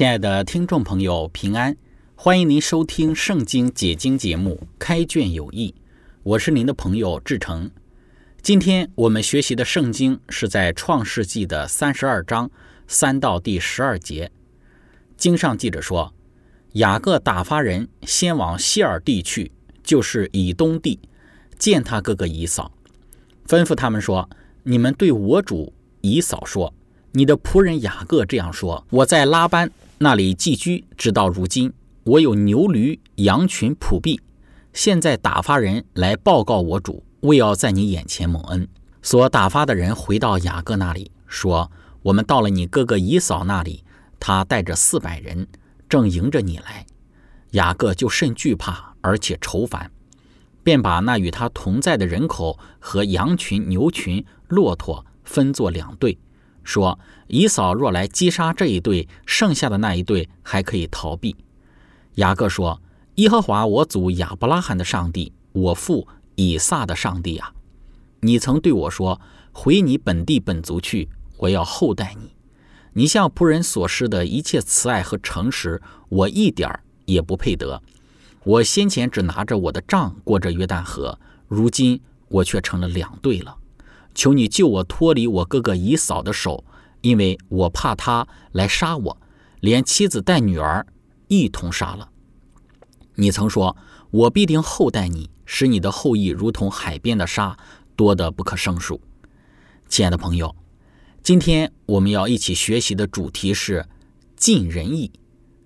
亲爱的听众朋友，平安！欢迎您收听《圣经解经》节目《开卷有益》，我是您的朋友志成。今天我们学习的圣经是在《创世纪》的三十二章三到第十二节。经上记着说，雅各打发人先往西尔地去，就是以东地，见他哥哥以扫，吩咐他们说：“你们对我主以扫说，你的仆人雅各这样说：我在拉班。”那里寄居，直到如今，我有牛驴羊群仆婢。现在打发人来报告我主，为要在你眼前蒙恩。所打发的人回到雅各那里，说：“我们到了你哥哥以嫂那里，他带着四百人，正迎着你来。”雅各就甚惧怕，而且愁烦，便把那与他同在的人口和羊群、牛群、骆驼分作两队。说：“以扫若来击杀这一队，剩下的那一队还可以逃避。”雅各说：“耶和华我祖亚伯拉罕的上帝，我父以撒的上帝啊，你曾对我说：回你本地本族去，我要厚待你。你向仆人所施的一切慈爱和诚实，我一点儿也不配得。我先前只拿着我的杖过着约旦河，如今我却成了两队了。”求你救我脱离我哥哥以嫂的手，因为我怕他来杀我，连妻子带女儿一同杀了。你曾说，我必定厚待你，使你的后裔如同海边的沙，多得不可胜数。亲爱的朋友，今天我们要一起学习的主题是尽人意。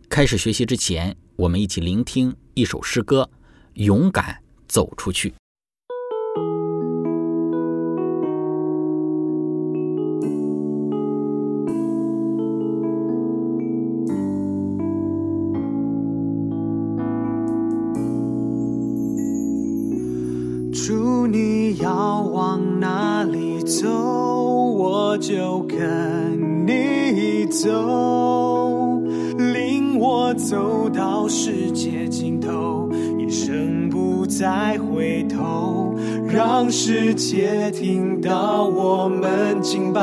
开始学习之前，我们一起聆听一首诗歌，勇敢走出去。世界听到我们敬拜，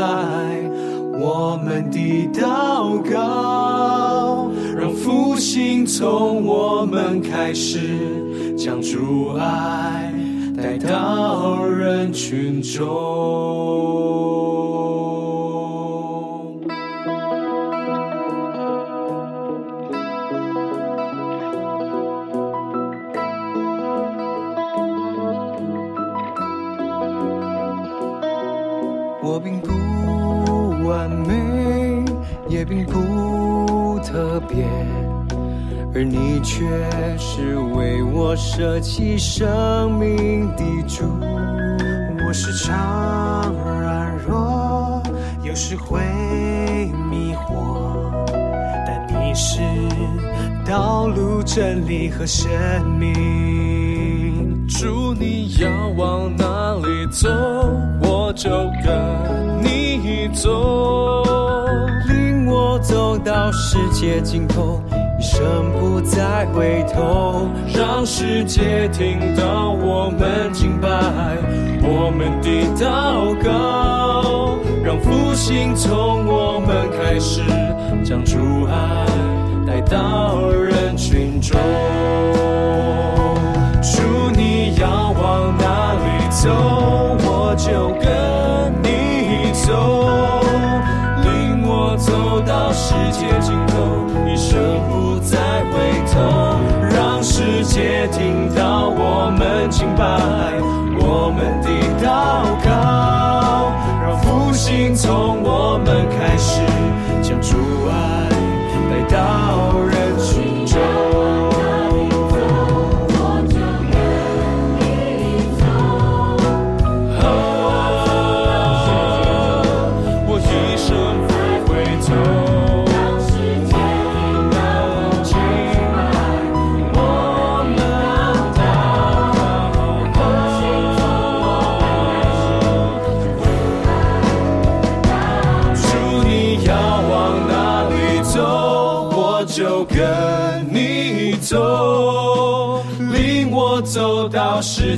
我们的祷告，让复兴从我们开始，将主爱。带到人群中，并不特别。而你却是为我舍弃生命的主。我时常软弱，有时会迷惑，但你是道路、真理和生命。主，你要往哪里走，我就跟你走，到世界尽头。一生不再回头，让世界听到我们敬拜，我们的祷告，让复兴从我们开始，将主爱带到人群中。主，你要往哪里走，我就跟你走，我走到世界尽头，一生不再回头。让世界听到我们清白，我们的祷告。让复兴从我们开始。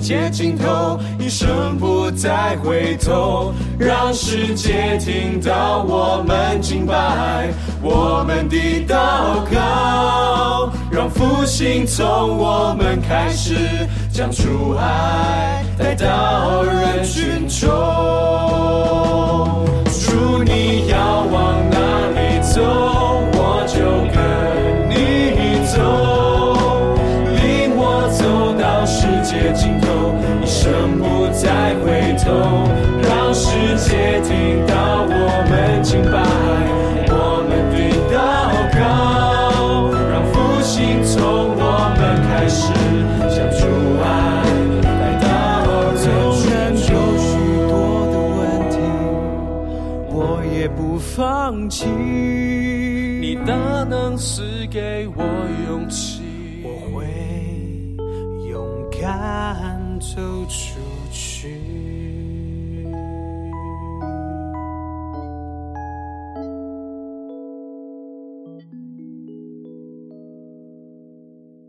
界尽头，一生不再回头，让世界听到我们敬拜，我们的祷告，让复兴从我们开始，将主爱带到人群中。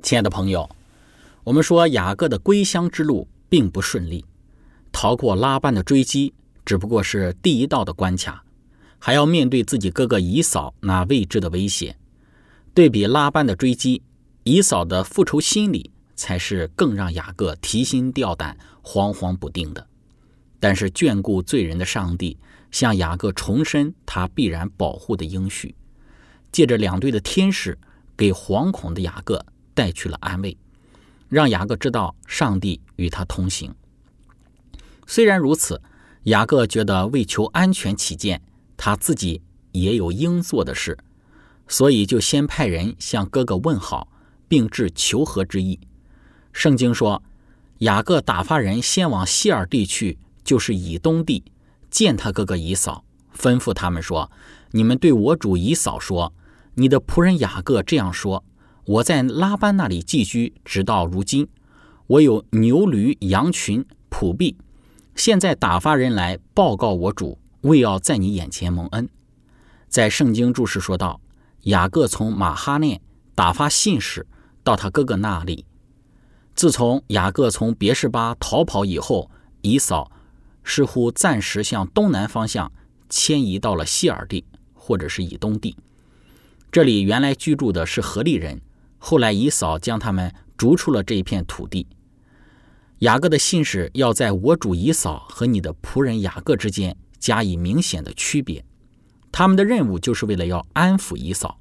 亲爱的朋友，我们说雅各的归乡之路并不顺利，逃过拉班的追击只不过是第一道的关卡，还要面对自己哥哥以扫那未知的威胁。对比拉班的追击，以扫的复仇心理才是更让雅各提心吊胆、惶惶不定的。但是眷顾罪人的上帝向雅各重申他必然保护的应许，借着两队的天使给惶恐的雅各带去了安慰，让雅各知道上帝与他同行。虽然如此，雅各觉得为求安全起见，他自己也有应做的事，所以就先派人向哥哥问好，并致求和之意。圣经说，雅各打发人先往西尔地去，就是以东地，见他哥哥以扫，吩咐他们说：“你们对我主以扫说，你的仆人雅各这样说：我在拉班那里寄居，直到如今，我有牛驴羊群仆婢。现在打发人来报告我主，为要在你眼前蒙恩。”在圣经注释说道：“雅各从马哈念打发信使到他哥哥那里。自从雅各从别是巴逃跑以后，以扫似乎暂时向东南方向迁移到了希尔地或者是以东地。这里原来居住的是何利人，后来以扫将他们逐出了这一片土地。雅各的信使要在我主以扫和你的仆人雅各之间加以明显的区别。他们的任务就是为了要安抚以扫，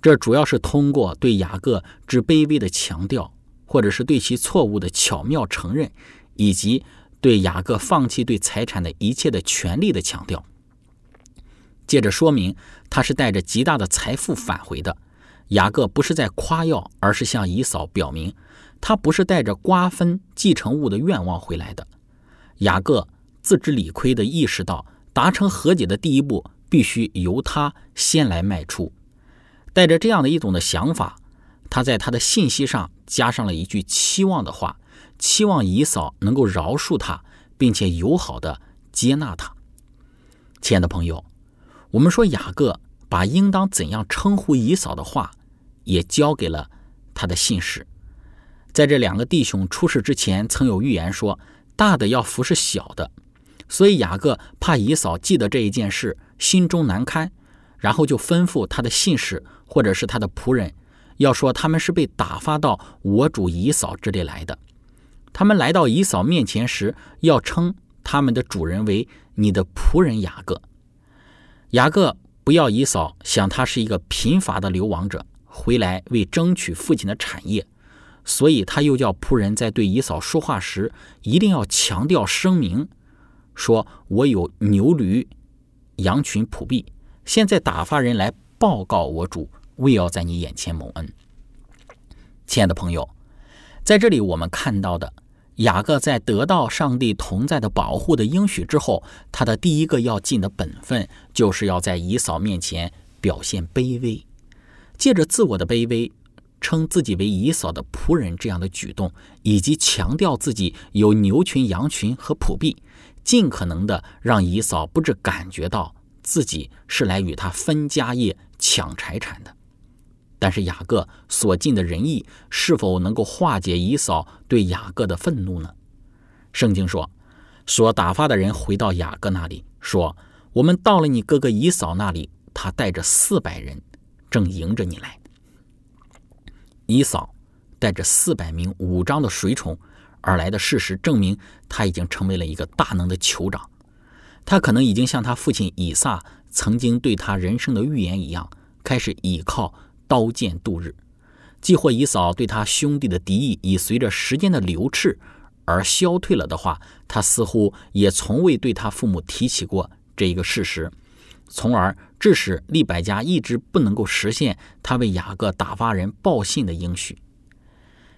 这主要是通过对雅各之卑微的强调，或者是对其错误的巧妙承认，以及对雅各放弃对财产的一切的权利的强调。接着说明，他是带着极大的财富返回的。雅各不是在夸耀，而是向以扫表明，他不是带着瓜分继承物的愿望回来的。雅各自知理亏的意识到，达成和解的第一步必须由他先来迈出。带着这样的一种的想法，他在他的信息上加上了一句期望的话，期望以扫能够饶恕他，并且友好的接纳他。亲爱的朋友，我们说雅各把应当怎样称呼姨嫂的话，也交给了他的信使。在这两个弟兄出事之前，曾有预言说，大的要服侍小的，所以雅各怕姨嫂记得这一件事，心中难堪，然后就吩咐他的信使或者是他的仆人，要说他们是被打发到我主姨嫂这里来的。他们来到姨嫂面前时，要称他们的主人为你的仆人雅各。雅各不要以嫂想他是一个贫乏的流亡者，回来为争取父亲的产业，所以他又叫仆人在对以嫂说话时一定要强调声明，说我有牛驴、羊群、仆婢，现在打发人来报告我主，为要在你眼前蒙恩。亲爱的朋友，在这里我们看到的雅各在得到上帝同在的保护的应许之后，他的第一个要尽的本分，就是要在以嫂面前表现卑微，借着自我的卑微。称自己为以嫂的仆人，这样的举动，以及强调自己有牛群、羊群和仆婢，尽可能的让以嫂不致感觉到自己是来与他分家业、抢财产的。但是雅各所尽的仁义，是否能够化解以扫对雅各的愤怒呢？圣经说，所打发的人回到雅各那里，说：“我们到了你哥哥以扫那里，他带着四百人，正迎着你来。”以扫带着四百名武装的随从而来的事实，证明他已经成为了一个大能的酋长。他可能已经像他父亲以撒曾经对他人生的预言一样，开始倚靠刀剑度日。既或以嫂对他兄弟的敌意已随着时间的流逝而消退了的话，他似乎也从未对他父母提起过这一个事实。从而致使利百家一直不能够实现他为雅各打发人报信的应许。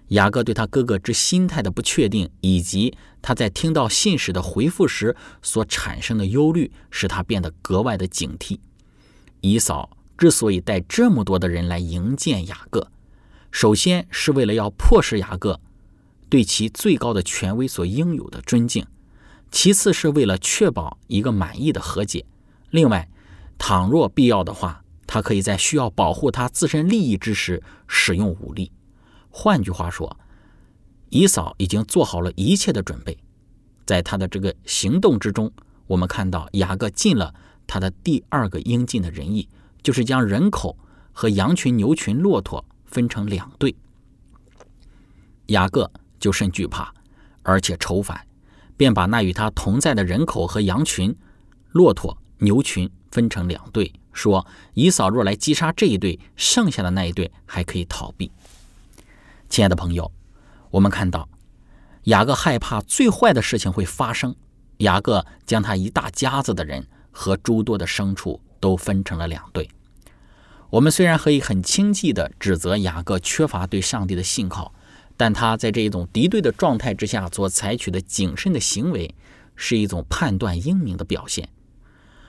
雅各对他哥哥之心态的不确定，以及他在听到信使的回复时所产生的忧虑，使他变得格外的警惕。以嫂之所以带这么多的人来迎见雅各，首先是为了要迫使雅各对其最高的权威所应有的尊敬，其次是为了确保一个满意的和解。另外，倘若必要的话，他可以在需要保护他自身利益之时使用武力。换句话说，以扫已经做好了一切的准备。在他的这个行动之中，我们看到雅各尽了他的第二个应尽的仁义，就是将人口和羊群、牛群、骆驼分成两队。雅各就甚惧怕，而且愁烦，便把那与他同在的人口和羊群、骆驼、牛群。分成两队，说以扫若来击杀这一队，剩下的那一队还可以逃避。亲爱的朋友，我们看到雅各害怕最坏的事情会发生，雅各将他一大家子的人和诸多的牲畜都分成了两队。我们虽然可以很轻易地指责雅各缺乏对上帝的信靠，但他在这一种敌对的状态之下所采取的谨慎的行为，是一种判断英明的表现。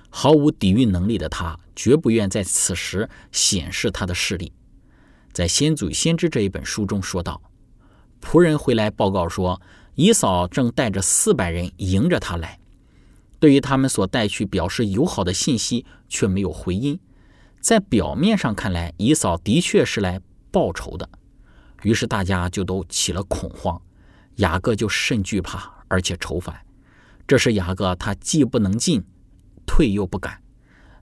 毫无抵御能力的他，绝不愿在此时显示他的势力。在《先祖先知》这一本书中说道：“仆人回来报告说，以扫正带着四百人迎着他来。对于他们所带去表示友好的信息，却没有回音。在表面上看来，以扫的确是来报仇的。于是大家就都起了恐慌，雅各就甚惧怕，而且愁烦。这是雅各他既不能进。”退又不敢，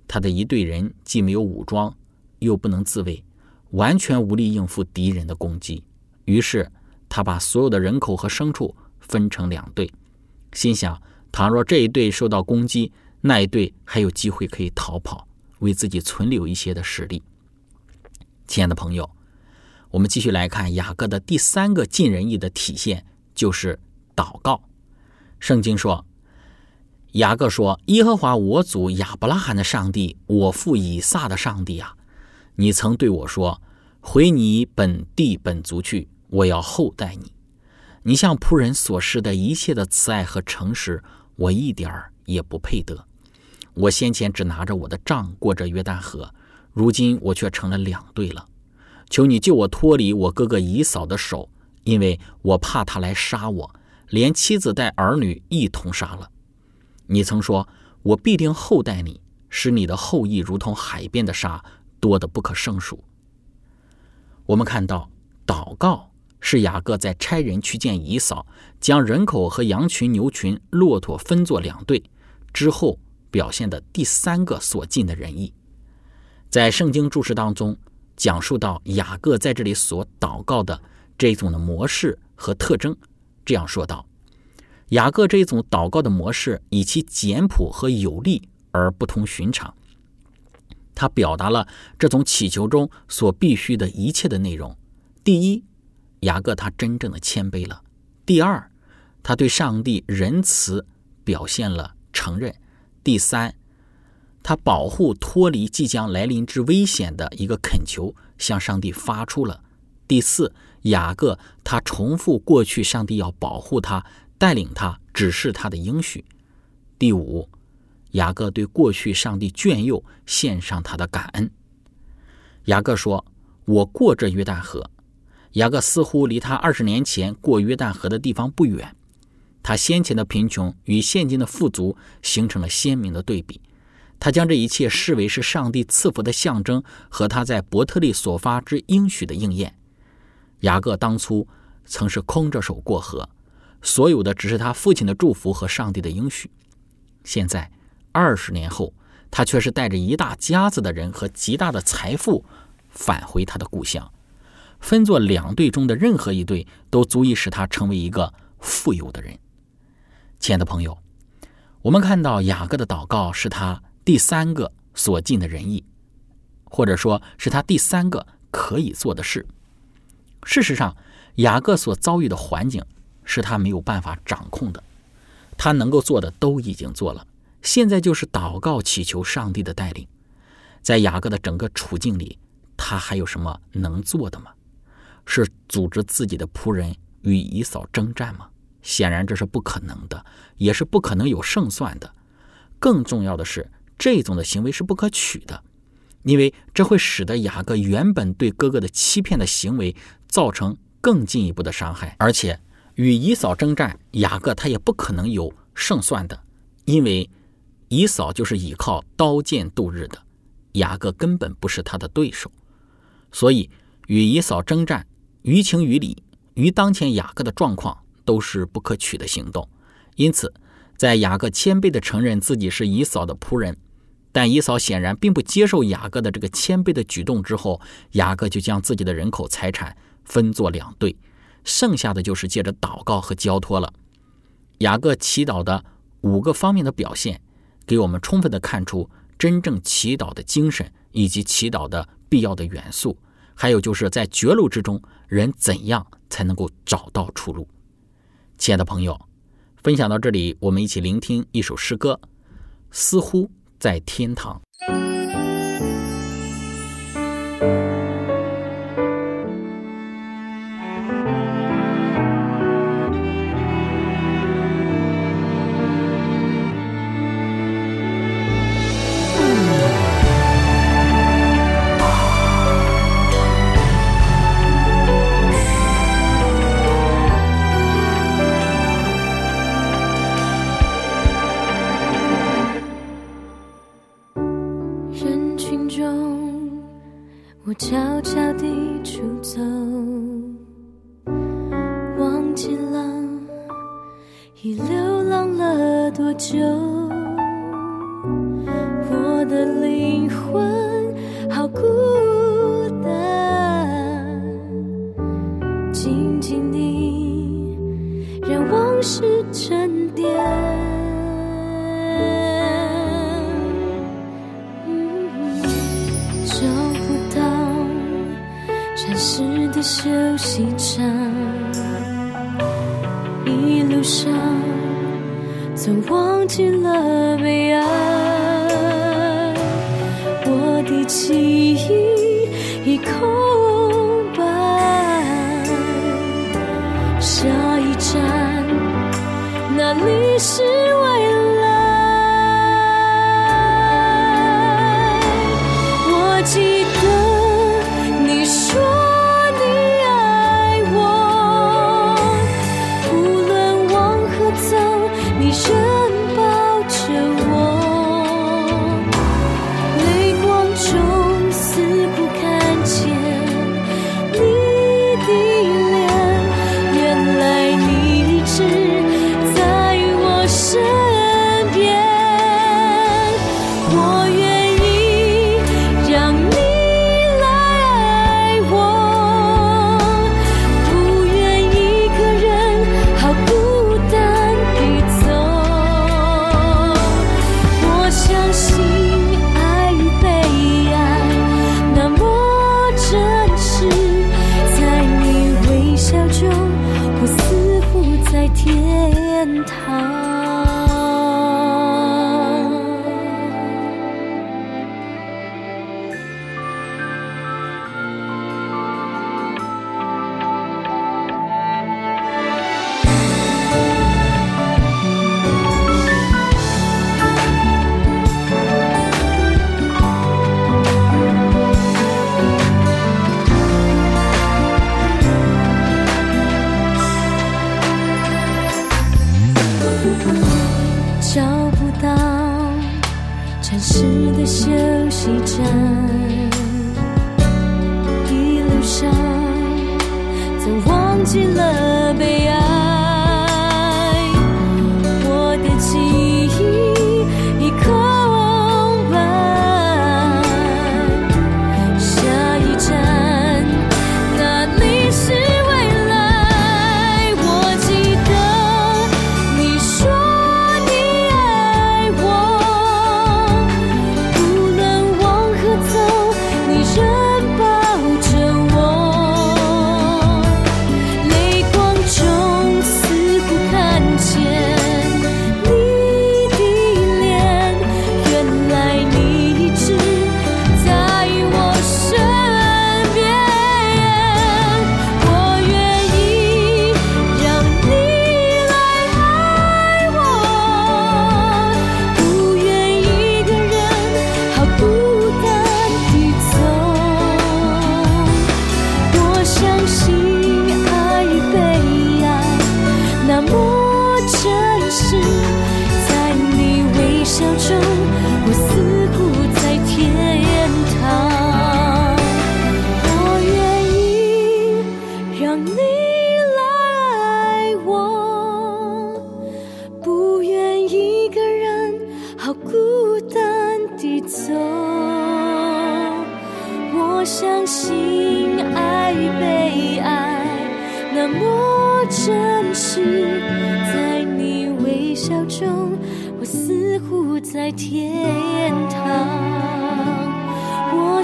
他的一队人既没有武装，又不能自卫，完全无力应付敌人的攻击。于是他把所有的人口和牲畜分成两队，心想：倘若这一队受到攻击，那一队还有机会可以逃跑，为自己存留一些的实力。亲爱的朋友，我们继续来看雅各的第三个尽人意的体现，就是祷告。圣经说。雅各说：“耶和华我祖亚伯拉罕的上帝，我父以撒的上帝啊，你曾对我说：回你本地本族去，我要厚待你。你向仆人所示的一切的慈爱和诚实，我一点儿也不配得。我先前只拿着我的杖过着约旦河，如今我却成了两队了。求你救我脱离我哥哥以扫的手，因为我怕他来杀我，连妻子带儿女一同杀了。”你曾说：“我必定厚待你，使你的后裔如同海边的沙，多得不可胜数。”我们看到，祷告是雅各在差人去见以嫂，将人口和羊群、牛群、骆驼分作两队之后表现的第三个所尽的仁义。在圣经注释当中，讲述到雅各在这里所祷告的这种的模式和特征，这样说道。雅各这一种祷告的模式，以其简朴和有力而不同寻常。他表达了这种祈求中所必须的一切的内容。第一，雅各他真正的谦卑了；第二，他对上帝仁慈表现了承认；第三，他保护脱离即将来临之危险的一个恳求，向上帝发出了；第四，雅各他重复过去上帝要保护他、带领他、指示他的应许；第五，雅各对过去上帝眷佑献上他的感恩。雅各说：“我过这约旦河。”雅各似乎离他二十年前过约旦河的地方不远。他先前的贫穷与现今的富足形成了鲜明的对比。他将这一切视为是上帝赐福的象征和他在伯特利所发之应许的应验。雅各当初曾是空着手过河，所有的只是他父亲的祝福和上帝的应许。现在二十年后，他却是带着一大家子的人和极大的财富返回他的故乡。分作两队中的任何一队，都足以使他成为一个富有的人。亲爱的朋友，我们看到雅各的祷告是他第三个所尽的仁义，或者说是他第三个可以做的事。事实上，雅各所遭遇的环境是他没有办法掌控的，他能够做的都已经做了，现在就是祷告祈求上帝的带领。在雅各的整个处境里，他还有什么能做的吗？是组织自己的仆人与以扫征战吗？显然这是不可能的，也是不可能有胜算的。更重要的是，这种的行为是不可取的，因为这会使得雅各原本对哥哥的欺骗的行为造成更进一步的伤害。而且，与以扫征战，雅各他也不可能有胜算的，因为以扫就是依靠刀剑度日的，雅各根本不是他的对手。所以，与以扫征战。于情于理，于当前雅各的状况都是不可取的行动。因此，在雅各谦卑地承认自己是以扫的仆人，但以扫显然并不接受雅各的这个谦卑的举动之后，雅各就将自己的人口财产分作两队，剩下的就是借着祷告和交托了。雅各祈祷的五个方面的表现，给我们充分地看出真正祈祷的精神以及祈祷的必要的元素。还有就是在绝路之中，人怎样才能够找到出路？亲爱的朋友，分享到这里，我们一起聆听一首诗歌，《似乎在天堂》。伤曾忘记了悲哀。我的记忆已空白下一站那里是我不到城市的休息站一路上曾忘记了悲哀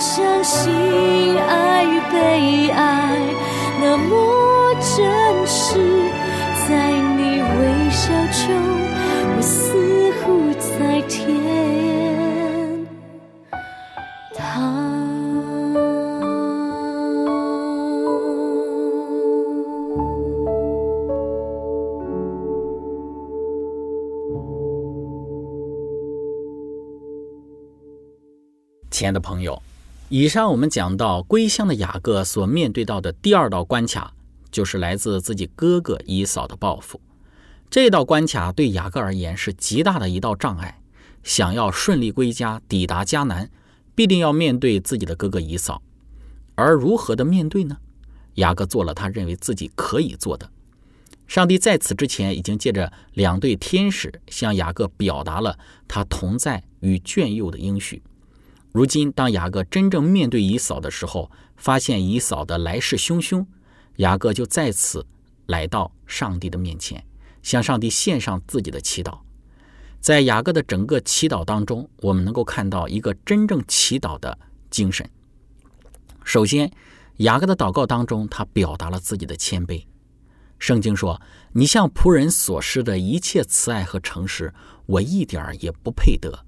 相信爱与被爱那么真实，在你微笑中，我似乎在天堂。亲爱的朋友，以上我们讲到归乡的雅各所面对到的第二道关卡，就是来自自己哥哥以扫的报复。这道关卡对雅各而言是极大的一道障碍。想要顺利归家，抵达迦南，必定要面对自己的哥哥以扫。而如何的面对呢？雅各做了他认为自己可以做的。上帝在此之前已经借着两对天使向雅各表达了他同在与眷佑的应许。如今，当雅各真正面对以扫的时候，发现以扫的来势汹汹，雅各就再次来到上帝的面前，向上帝献上自己的祈祷。在雅各的整个祈祷当中，我们能够看到一个真正祈祷的精神。首先，雅各的祷告当中，他表达了自己的谦卑。圣经说：“你向仆人所施的一切慈爱和诚实，我一点儿也不配得。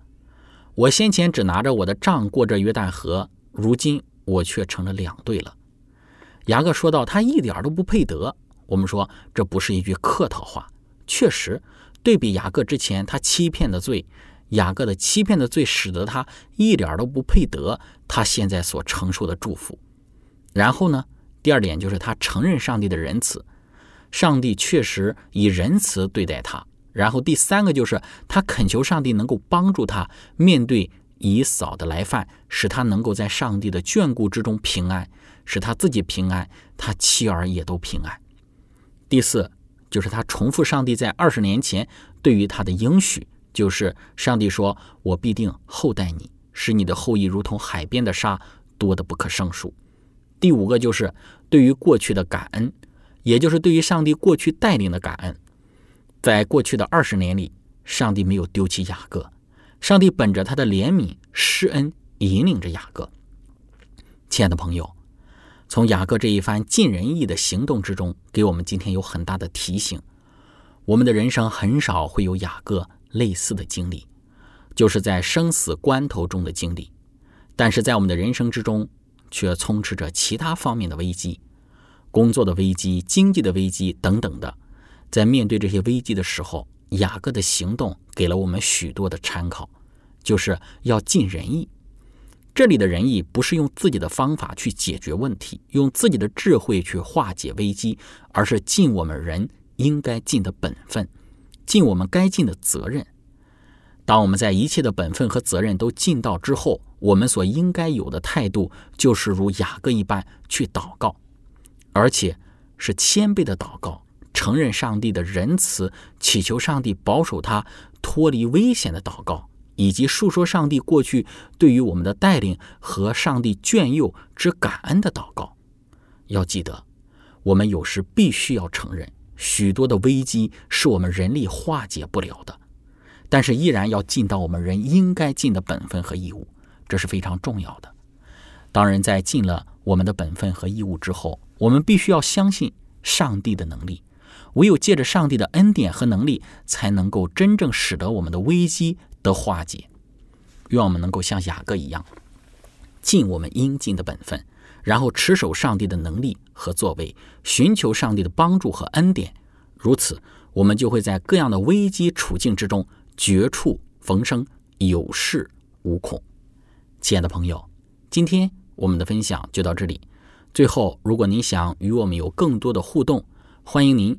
我先前只拿着我的杖过这约旦河，如今我却成了两队了。”雅各说到他一点都不配得。我们说这不是一句客套话，确实。对比雅各之前他欺骗的罪，雅各的欺骗的罪使得他一点都不配得他现在所承受的祝福。然后呢，第二点就是他承认上帝的仁慈，上帝确实以仁慈对待他。然后第三个就是他恳求上帝能够帮助他面对以扫的来犯，使他能够在上帝的眷顾之中平安，使他自己平安，他妻儿也都平安。第四。就是他重复上帝在二十年前对于他的应许，就是上帝说：“我必定厚待你，使你的后裔如同海边的沙，多得不可胜数。”第五个就是对于过去的感恩，也就是对于上帝过去带领的感恩。在过去的二十年里，上帝没有丢弃雅各，上帝本着他的怜悯施恩，引领着雅各。亲爱的朋友。从雅各这一番尽人意的行动之中，给我们今天有很大的提醒。我们的人生很少会有雅各类似的经历，就是在生死关头中的经历。但是在我们的人生之中，却充斥着其他方面的危机，工作的危机、经济的危机等等的。在面对这些危机的时候，雅各的行动给了我们许多的参考，就是要尽人意。这里的仁义不是用自己的方法去解决问题，用自己的智慧去化解危机，而是尽我们人应该尽的本分，尽我们该尽的责任。当我们在一切的本分和责任都尽到之后，我们所应该有的态度就是如雅各一般去祷告，而且是谦卑的祷告，承认上帝的仁慈，祈求上帝保守他脱离危险的祷告，以及述说上帝过去对于我们的带领和上帝眷佑之感恩的祷告。要记得，我们有时必须要承认，许多的危机是我们人力化解不了的，但是依然要尽到我们人应该尽的本分和义务。这是非常重要的。当然，在尽了我们的本分和义务之后，我们必须要相信上帝的能力。唯有借着上帝的恩典和能力，才能够真正使得我们的危机得化解。愿我们能够像雅各一样，尽我们应尽的本分，然后持守上帝的能力和作为，寻求上帝的帮助和恩典。如此，我们就会在各样的危机处境之中绝处逢生，有恃无恐。亲爱的朋友，今天我们的分享就到这里。最后，如果您想与我们有更多的互动，欢迎您